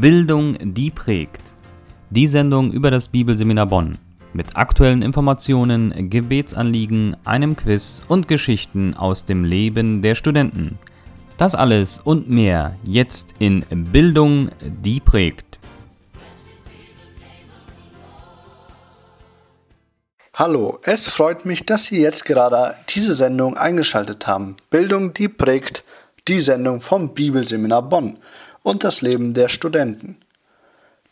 Bildung, die prägt. Die Sendung über das Bibelseminar Bonn. Mit aktuellen Informationen, Gebetsanliegen, einem Quiz und Geschichten aus dem Leben der Studenten. Das alles und mehr jetzt in Bildung, die prägt. Hallo, es freut mich, dass Sie jetzt gerade diese Sendung eingeschaltet haben. Bildung, die prägt, die Sendung vom Bibelseminar Bonn und das Leben der Studenten.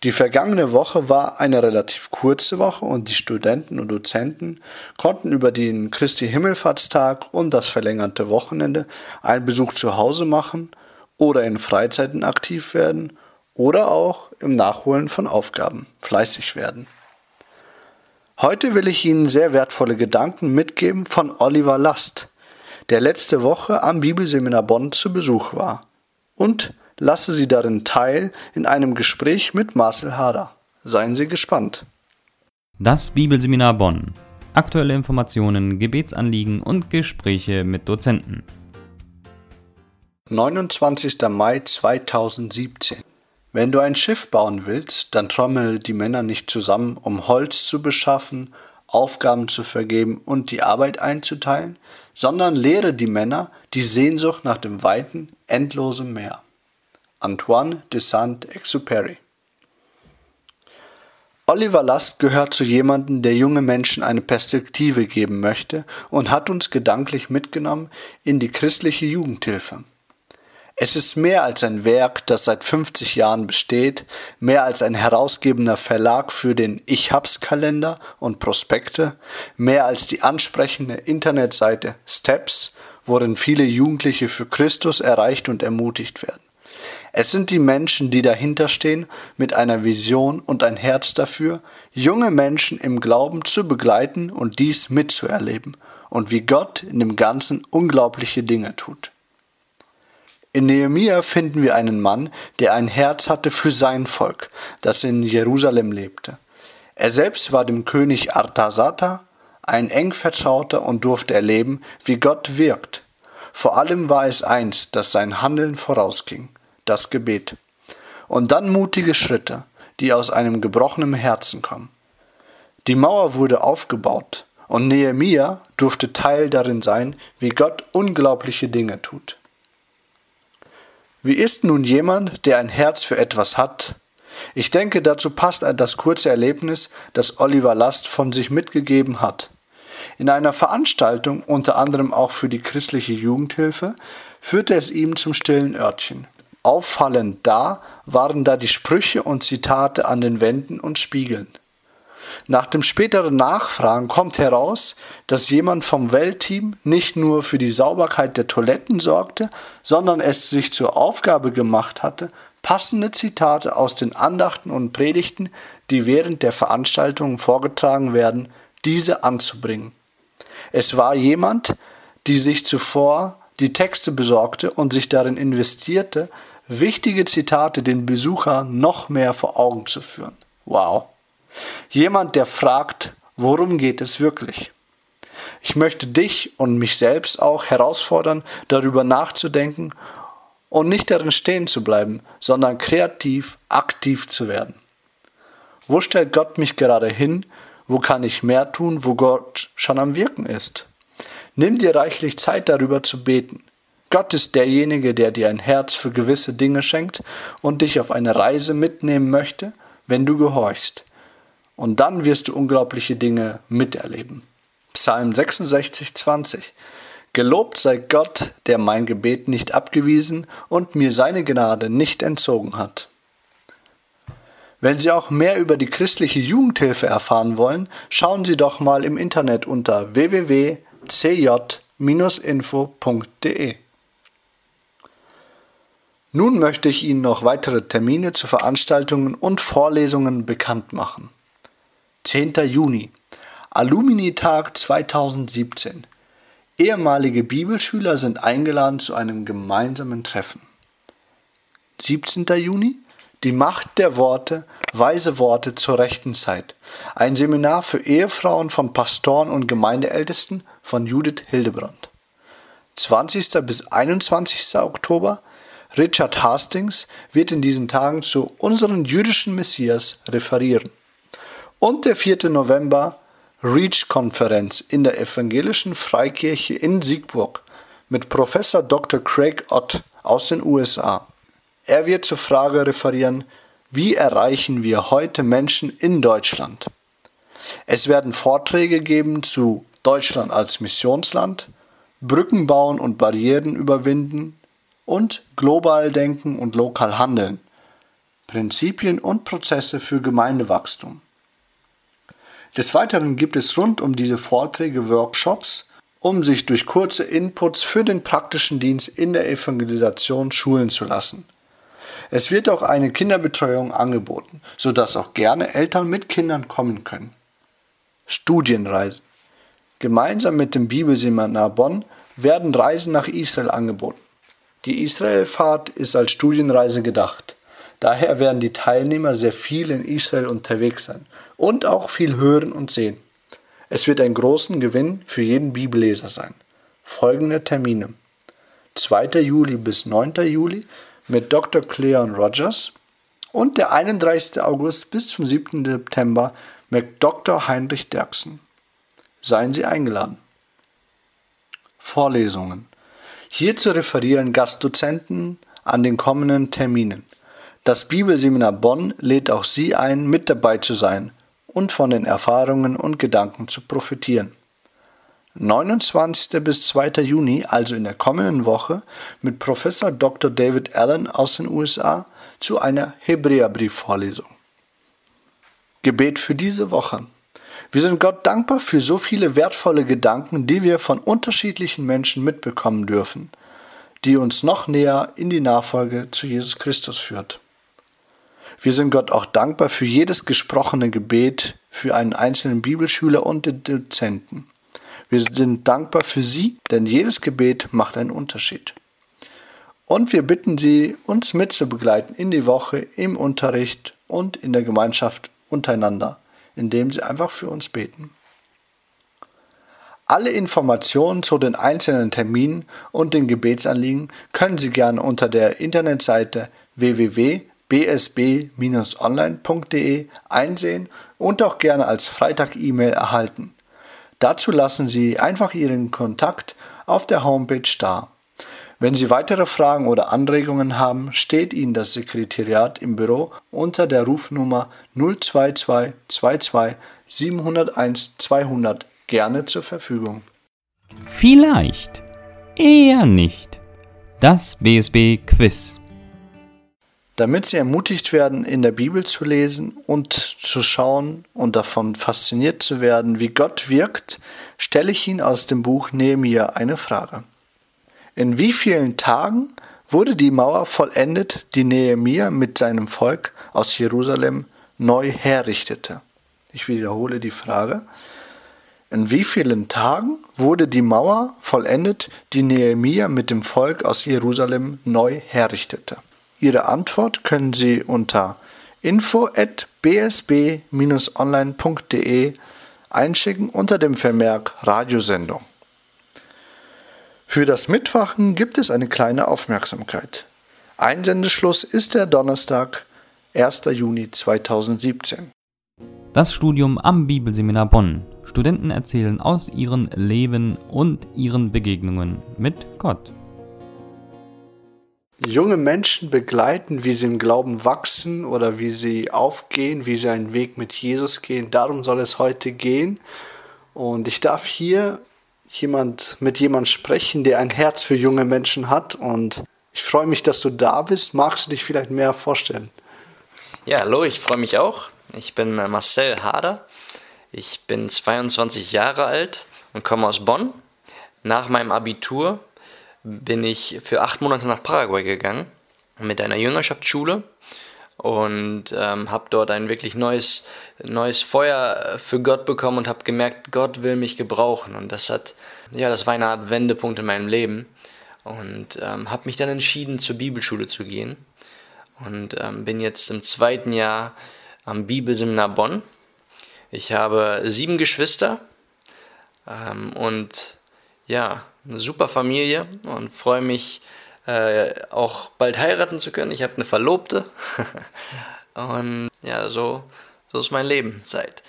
Die vergangene Woche war eine relativ kurze Woche und die Studenten und Dozenten konnten über den Christi Himmelfahrtstag und das verlängerte Wochenende einen Besuch zu Hause machen oder in Freizeiten aktiv werden oder auch im Nachholen von Aufgaben fleißig werden. Heute will ich Ihnen sehr wertvolle Gedanken mitgeben von Oliver Last, der letzte Woche am Bibelseminar Bonn zu Besuch war und lasse Sie darin teil in einem Gespräch mit Marcel Hader. Seien Sie gespannt. Das Bibelseminar Bonn. Aktuelle Informationen, Gebetsanliegen und Gespräche mit Dozenten. 29. Mai 2017. Wenn du ein Schiff bauen willst, dann trommel die Männer nicht zusammen, um Holz zu beschaffen, Aufgaben zu vergeben und die Arbeit einzuteilen, sondern lehre die Männer die Sehnsucht nach dem weiten, endlosen Meer. Antoine de Saint-Exupéry. Oliver Last gehört zu jemandem, der junge Menschen eine Perspektive geben möchte und hat uns gedanklich mitgenommen in die christliche Jugendhilfe. Es ist mehr als ein Werk, das seit 50 Jahren besteht, mehr als ein herausgebender Verlag für den Ich hab's Kalender und Prospekte, mehr als die ansprechende Internetseite Steps, worin viele Jugendliche für Christus erreicht und ermutigt werden. Es sind die Menschen, die dahinter stehen, mit einer Vision und ein Herz dafür, junge Menschen im Glauben zu begleiten und dies mitzuerleben und wie Gott in dem Ganzen unglaubliche Dinge tut. In Nehemia finden wir einen Mann, der ein Herz hatte für sein Volk, das in Jerusalem lebte. Er selbst war dem König Artasata ein eng Vertrauter und durfte erleben, wie Gott wirkt. Vor allem war es eins, das sein Handeln vorausging das Gebet. Und dann mutige Schritte, die aus einem gebrochenen Herzen kommen. Die Mauer wurde aufgebaut und Nehemia durfte Teil darin sein, wie Gott unglaubliche Dinge tut. Wie ist nun jemand, der ein Herz für etwas hat? Ich denke, dazu passt das kurze Erlebnis, das Oliver Last von sich mitgegeben hat. In einer Veranstaltung, unter anderem auch für die christliche Jugendhilfe, führte es ihm zum stillen Örtchen. Auffallend da waren da die Sprüche und Zitate an den Wänden und Spiegeln. Nach dem späteren Nachfragen kommt heraus, dass jemand vom Weltteam nicht nur für die Sauberkeit der Toiletten sorgte, sondern es sich zur Aufgabe gemacht hatte, passende Zitate aus den Andachten und Predigten, die während der Veranstaltungen vorgetragen werden, diese anzubringen. Es war jemand, die sich zuvor die Texte besorgte und sich darin investierte, wichtige Zitate den Besucher noch mehr vor Augen zu führen. Wow. Jemand, der fragt, worum geht es wirklich? Ich möchte dich und mich selbst auch herausfordern, darüber nachzudenken und nicht darin stehen zu bleiben, sondern kreativ, aktiv zu werden. Wo stellt Gott mich gerade hin? Wo kann ich mehr tun, wo Gott schon am Wirken ist? Nimm dir reichlich Zeit darüber zu beten. Gott ist derjenige, der dir ein Herz für gewisse Dinge schenkt und dich auf eine Reise mitnehmen möchte, wenn du gehorchst. Und dann wirst du unglaubliche Dinge miterleben. Psalm 66, 20. Gelobt sei Gott, der mein Gebet nicht abgewiesen und mir seine Gnade nicht entzogen hat. Wenn Sie auch mehr über die christliche Jugendhilfe erfahren wollen, schauen Sie doch mal im Internet unter www.cj-info.de. Nun möchte ich Ihnen noch weitere Termine zu Veranstaltungen und Vorlesungen bekannt machen. 10. Juni Alumni-Tag 2017. Ehemalige Bibelschüler sind eingeladen zu einem gemeinsamen Treffen. 17. Juni Die Macht der Worte, weise Worte zur rechten Zeit. Ein Seminar für Ehefrauen von Pastoren und Gemeindeältesten von Judith Hildebrand. 20. bis 21. Oktober Richard Hastings wird in diesen Tagen zu unseren jüdischen Messias referieren. Und der 4. November REACH-Konferenz in der Evangelischen Freikirche in Siegburg mit Professor Dr. Craig Ott aus den USA. Er wird zur Frage referieren, wie erreichen wir heute Menschen in Deutschland? Es werden Vorträge geben zu Deutschland als Missionsland, Brücken bauen und Barrieren überwinden und global denken und lokal handeln. Prinzipien und Prozesse für Gemeindewachstum. Des Weiteren gibt es rund um diese Vorträge Workshops, um sich durch kurze Inputs für den praktischen Dienst in der Evangelisation schulen zu lassen. Es wird auch eine Kinderbetreuung angeboten, sodass auch gerne Eltern mit Kindern kommen können. Studienreisen. Gemeinsam mit dem Bibelseminar Bonn werden Reisen nach Israel angeboten. Die Israelfahrt ist als Studienreise gedacht. Daher werden die Teilnehmer sehr viel in Israel unterwegs sein und auch viel hören und sehen. Es wird ein großen Gewinn für jeden Bibelleser sein. Folgende Termine. 2. Juli bis 9. Juli mit Dr. Cleon Rogers und der 31. August bis zum 7. September mit Dr. Heinrich Derksen. Seien Sie eingeladen. Vorlesungen. Hierzu referieren Gastdozenten an den kommenden Terminen. Das Bibelseminar Bonn lädt auch Sie ein, mit dabei zu sein und von den Erfahrungen und Gedanken zu profitieren. 29. bis 2. Juni, also in der kommenden Woche, mit Professor Dr. David Allen aus den USA zu einer Hebräerbriefvorlesung. Gebet für diese Woche. Wir sind Gott dankbar für so viele wertvolle Gedanken, die wir von unterschiedlichen Menschen mitbekommen dürfen, die uns noch näher in die Nachfolge zu Jesus Christus führt. Wir sind Gott auch dankbar für jedes gesprochene Gebet, für einen einzelnen Bibelschüler und den Dozenten. Wir sind dankbar für Sie, denn jedes Gebet macht einen Unterschied. Und wir bitten Sie, uns mitzubegleiten in die Woche im Unterricht und in der Gemeinschaft untereinander, indem Sie einfach für uns beten. Alle Informationen zu den einzelnen Terminen und den Gebetsanliegen können Sie gerne unter der Internetseite www.bsb-online.de einsehen und auch gerne als Freitag-E-Mail erhalten. Dazu lassen Sie einfach Ihren Kontakt auf der Homepage da. Wenn Sie weitere Fragen oder Anregungen haben, steht Ihnen das Sekretariat im Büro unter der Rufnummer 02222 701 200 gerne zur Verfügung. Vielleicht, eher nicht. Das BSB Quiz. Damit sie ermutigt werden, in der Bibel zu lesen und zu schauen und davon fasziniert zu werden, wie Gott wirkt, stelle ich Ihnen aus dem Buch Nehemiah eine Frage. In wie vielen Tagen wurde die Mauer vollendet, die Nehemiah mit seinem Volk aus Jerusalem neu herrichtete? Ich wiederhole die Frage. In wie vielen Tagen wurde die Mauer vollendet, die Nehemiah mit dem Volk aus Jerusalem neu herrichtete? Ihre Antwort können Sie unter info@bsb-online.de einschicken unter dem Vermerk Radiosendung. Für das Mitwachen gibt es eine kleine Aufmerksamkeit. Einsendeschluss ist der Donnerstag, 1. Juni 2017. Das Studium am Bibelseminar Bonn. Studenten erzählen aus ihrem Leben und ihren Begegnungen mit Gott junge Menschen begleiten, wie sie im Glauben wachsen oder wie sie aufgehen, wie sie einen Weg mit Jesus gehen. Darum soll es heute gehen. Und ich darf hier jemand, mit jemandem sprechen, der ein Herz für junge Menschen hat. Und ich freue mich, dass du da bist. Magst du dich vielleicht mehr vorstellen? Ja, hallo, ich freue mich auch. Ich bin Marcel Hader. Ich bin 22 Jahre alt und komme aus Bonn. Nach meinem Abitur bin ich für acht Monate nach Paraguay gegangen mit einer Jüngerschaftsschule und ähm, habe dort ein wirklich neues, neues Feuer für Gott bekommen und habe gemerkt, Gott will mich gebrauchen. Und das hat, ja, das war eine Art Wendepunkt in meinem Leben. Und ähm, habe mich dann entschieden, zur Bibelschule zu gehen. Und ähm, bin jetzt im zweiten Jahr am Bibelseminar Bonn. Ich habe sieben Geschwister ähm, und ja, eine super Familie und freue mich, äh, auch bald heiraten zu können. Ich habe eine Verlobte. und ja, so, so ist mein Leben seit.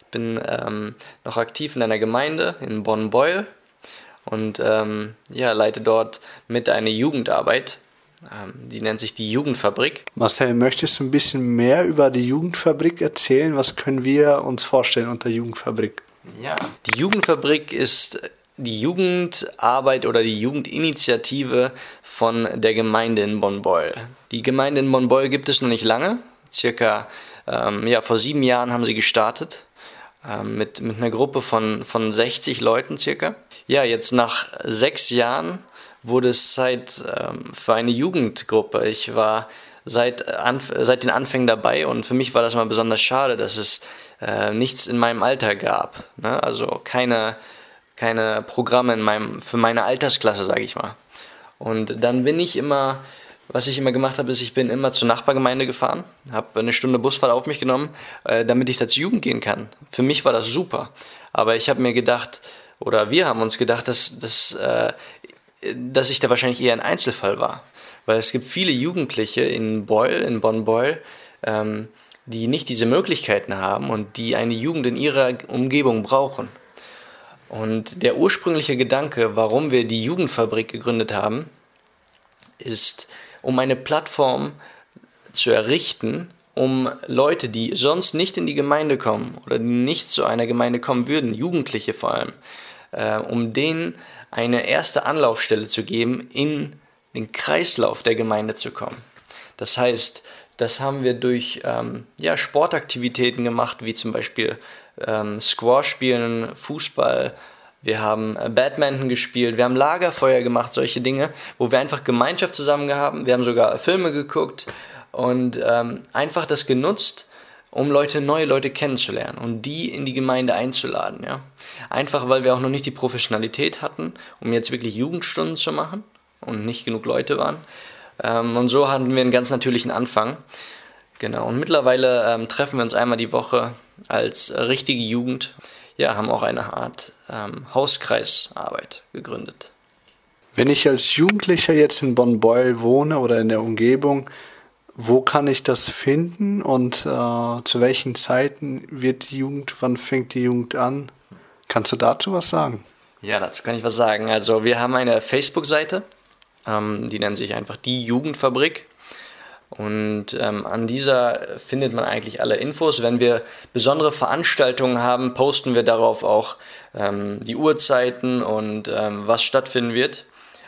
Ich bin ähm, noch aktiv in einer Gemeinde in Bonn-Beuel und ähm, ja, leite dort mit eine Jugendarbeit. Ähm, die nennt sich die Jugendfabrik. Marcel, möchtest du ein bisschen mehr über die Jugendfabrik erzählen? Was können wir uns vorstellen unter Jugendfabrik? Ja, die Jugendfabrik ist die Jugendarbeit oder die Jugendinitiative von der Gemeinde in Bonn-Beuel. Die Gemeinde in Bonn-Beuel gibt es noch nicht lange. Circa ähm, ja, vor sieben Jahren haben sie gestartet. Ähm, mit, mit einer Gruppe von, von 60 Leuten circa. Ja, jetzt nach sechs Jahren wurde es Zeit ähm, für eine Jugendgruppe. Ich war seit, Anf seit den Anfängen dabei und für mich war das mal besonders schade, dass es äh, nichts in meinem Alter gab. Ne? Also keine, keine Programme in meinem, für meine Altersklasse, sage ich mal. Und dann bin ich immer was ich immer gemacht habe, ist, ich bin immer zur Nachbargemeinde gefahren, habe eine Stunde Busfahrt auf mich genommen, äh, damit ich da zur Jugend gehen kann. Für mich war das super. Aber ich habe mir gedacht, oder wir haben uns gedacht, dass, dass, äh, dass ich da wahrscheinlich eher ein Einzelfall war. Weil es gibt viele Jugendliche in Beul, in Bonn-Beul, ähm, die nicht diese Möglichkeiten haben und die eine Jugend in ihrer Umgebung brauchen. Und der ursprüngliche Gedanke, warum wir die Jugendfabrik gegründet haben, ist, um eine Plattform zu errichten, um Leute, die sonst nicht in die Gemeinde kommen oder die nicht zu einer Gemeinde kommen würden, Jugendliche vor allem, äh, um denen eine erste Anlaufstelle zu geben, in den Kreislauf der Gemeinde zu kommen. Das heißt, das haben wir durch ähm, ja, Sportaktivitäten gemacht, wie zum Beispiel ähm, Squash spielen, Fußball, wir haben äh, Badminton gespielt, wir haben Lagerfeuer gemacht, solche Dinge, wo wir einfach Gemeinschaft zusammen haben. Wir haben sogar Filme geguckt und ähm, einfach das genutzt, um Leute, neue Leute kennenzulernen und die in die Gemeinde einzuladen. Ja? Einfach weil wir auch noch nicht die Professionalität hatten, um jetzt wirklich Jugendstunden zu machen und nicht genug Leute waren. Ähm, und so hatten wir einen ganz natürlichen Anfang. Genau, und mittlerweile ähm, treffen wir uns einmal die Woche als äh, richtige Jugend ja, haben auch eine Art ähm, Hauskreisarbeit gegründet. Wenn ich als Jugendlicher jetzt in Bonn-Beuel wohne oder in der Umgebung, wo kann ich das finden und äh, zu welchen Zeiten wird die Jugend, wann fängt die Jugend an? Kannst du dazu was sagen? Ja, dazu kann ich was sagen. Also wir haben eine Facebook-Seite, ähm, die nennt sich einfach die Jugendfabrik. Und ähm, an dieser findet man eigentlich alle Infos. Wenn wir besondere Veranstaltungen haben, posten wir darauf auch ähm, die Uhrzeiten und ähm, was stattfinden wird.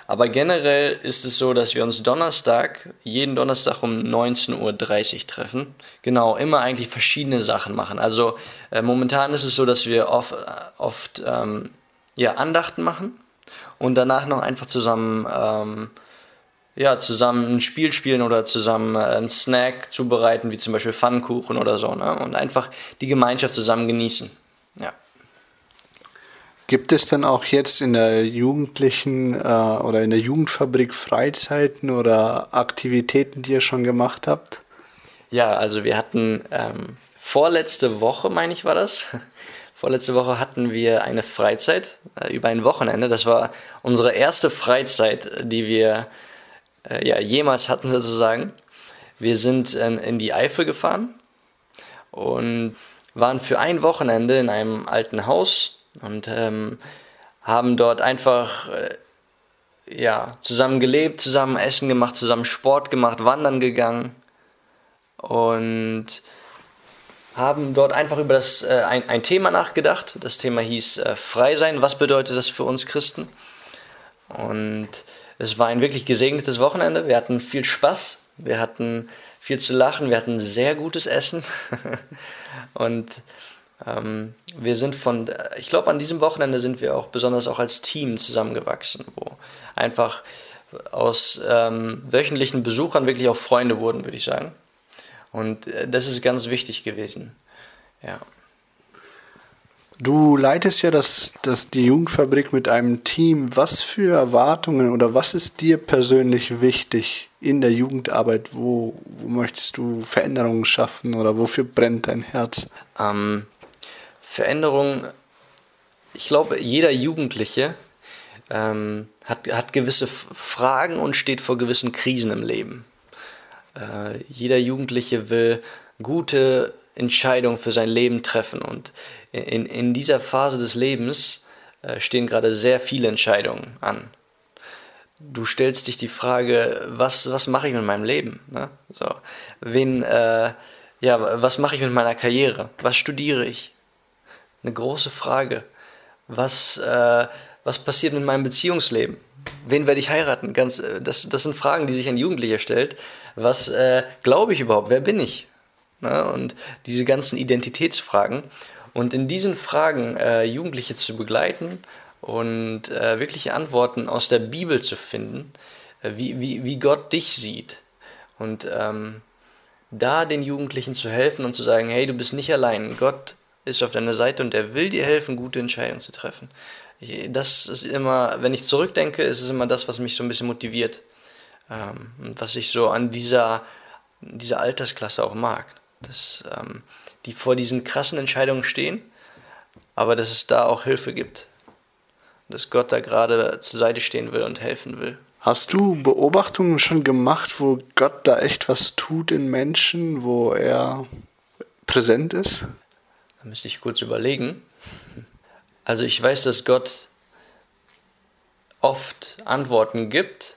Aber generell ist es so, dass wir uns Donnerstag, jeden Donnerstag um 19.30 Uhr treffen. Genau, immer eigentlich verschiedene Sachen machen. Also äh, momentan ist es so, dass wir oft, oft ähm, ja, Andachten machen und danach noch einfach zusammen ähm, ja, zusammen ein Spiel spielen oder zusammen äh, einen Snack zubereiten, wie zum Beispiel Pfannkuchen oder so, ne? Und einfach die Gemeinschaft zusammen genießen. Ja. Gibt es denn auch jetzt in der Jugendlichen äh, oder in der Jugendfabrik Freizeiten oder Aktivitäten, die ihr schon gemacht habt? Ja, also wir hatten ähm, vorletzte Woche, meine ich, war das. Vorletzte Woche hatten wir eine Freizeit äh, über ein Wochenende. Das war unsere erste Freizeit, die wir äh, ja, jemals hatten sozusagen. Wir sind in, in die Eifel gefahren und waren für ein Wochenende in einem alten Haus und ähm, haben dort einfach äh, ja, zusammen gelebt, zusammen Essen gemacht, zusammen Sport gemacht, wandern gegangen und haben dort einfach über das, äh, ein, ein Thema nachgedacht. Das Thema hieß äh, Frei sein. Was bedeutet das für uns Christen? Und es war ein wirklich gesegnetes Wochenende. Wir hatten viel Spaß, wir hatten viel zu lachen, wir hatten sehr gutes Essen. und ähm, wir sind von, ich glaube, an diesem Wochenende sind wir auch besonders auch als Team zusammengewachsen, wo einfach aus ähm, wöchentlichen Besuchern wirklich auch Freunde wurden, würde ich sagen. Und äh, das ist ganz wichtig gewesen. Ja. Du leitest ja das, das, die Jugendfabrik mit einem Team. Was für Erwartungen oder was ist dir persönlich wichtig in der Jugendarbeit? Wo, wo möchtest du Veränderungen schaffen oder wofür brennt dein Herz? Ähm, Veränderungen, ich glaube, jeder Jugendliche ähm, hat, hat gewisse Fragen und steht vor gewissen Krisen im Leben. Äh, jeder Jugendliche will gute Entscheidungen für sein Leben treffen und in, in dieser Phase des Lebens äh, stehen gerade sehr viele Entscheidungen an. Du stellst dich die Frage, was, was mache ich mit meinem Leben? Ne? So. Wen, äh, ja, was mache ich mit meiner Karriere? Was studiere ich? Eine große Frage. Was, äh, was passiert mit meinem Beziehungsleben? Wen werde ich heiraten? Ganz, äh, das, das sind Fragen, die sich ein Jugendlicher stellt. Was äh, glaube ich überhaupt? Wer bin ich? Ne? Und diese ganzen Identitätsfragen. Und in diesen Fragen äh, Jugendliche zu begleiten und äh, wirkliche Antworten aus der Bibel zu finden, äh, wie, wie, wie Gott dich sieht. Und ähm, da den Jugendlichen zu helfen und zu sagen, hey, du bist nicht allein. Gott ist auf deiner Seite und er will dir helfen, gute Entscheidungen zu treffen das ist immer, wenn ich zurückdenke, ist es immer das, was mich so ein bisschen motiviert. Ähm, und was ich so an dieser, dieser Altersklasse auch mag. Dass ähm, die vor diesen krassen Entscheidungen stehen, aber dass es da auch Hilfe gibt. Dass Gott da gerade zur Seite stehen will und helfen will. Hast du Beobachtungen schon gemacht, wo Gott da echt was tut in Menschen, wo er präsent ist? Da müsste ich kurz überlegen. Also ich weiß, dass Gott oft Antworten gibt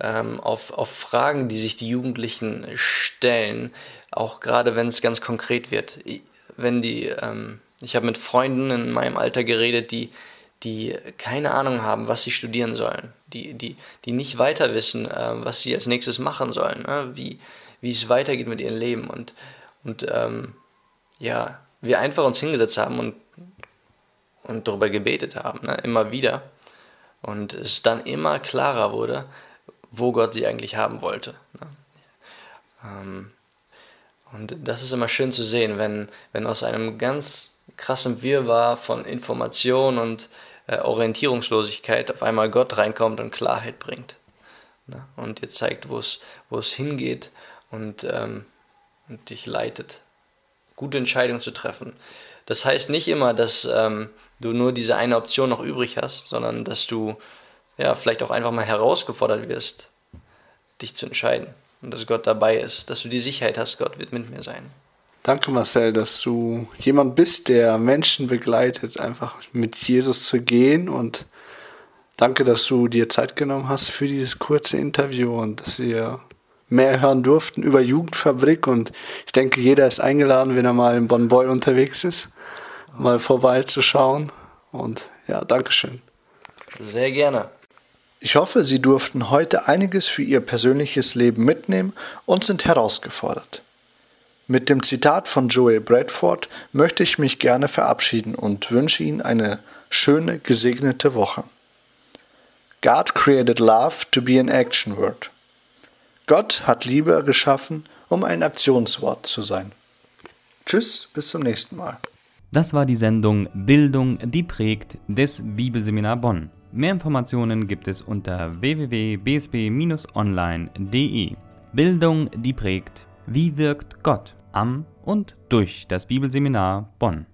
ähm, auf, auf Fragen, die sich die Jugendlichen stellen, auch gerade wenn es ganz konkret wird. Wenn die, ähm, ich habe mit Freunden in meinem Alter geredet, die, die keine Ahnung haben, was sie studieren sollen, die, die, die nicht weiter wissen, äh, was sie als nächstes machen sollen, ne? wie, wie es weitergeht mit ihrem Leben und, und ähm, ja, wir einfach uns hingesetzt haben und und darüber gebetet haben, ne? immer wieder. Und es dann immer klarer wurde, wo Gott sie eigentlich haben wollte. Ne? Ähm, und das ist immer schön zu sehen, wenn, wenn aus einem ganz krassen Wirrwarr von Information und äh, Orientierungslosigkeit auf einmal Gott reinkommt und Klarheit bringt. Ne? Und dir zeigt, wo es hingeht und, ähm, und dich leitet, gute Entscheidungen zu treffen. Das heißt nicht immer, dass ähm, du nur diese eine Option noch übrig hast, sondern dass du ja vielleicht auch einfach mal herausgefordert wirst, dich zu entscheiden und dass Gott dabei ist, dass du die Sicherheit hast, Gott wird mit mir sein. Danke Marcel, dass du jemand bist, der Menschen begleitet, einfach mit Jesus zu gehen und danke, dass du dir Zeit genommen hast für dieses kurze Interview und dass wir mehr hören durften über Jugendfabrik und ich denke, jeder ist eingeladen, wenn er mal in Bonn-Beul unterwegs ist mal vorbeizuschauen. Und ja, Dankeschön. Sehr gerne. Ich hoffe, Sie durften heute einiges für Ihr persönliches Leben mitnehmen und sind herausgefordert. Mit dem Zitat von Joey Bradford möchte ich mich gerne verabschieden und wünsche Ihnen eine schöne, gesegnete Woche. God created love to be an action word. Gott hat Liebe geschaffen, um ein Aktionswort zu sein. Tschüss, bis zum nächsten Mal. Das war die Sendung Bildung, die prägt des Bibelseminar Bonn. Mehr Informationen gibt es unter www.bsb-online.de. Bildung, die prägt. Wie wirkt Gott am und durch das Bibelseminar Bonn?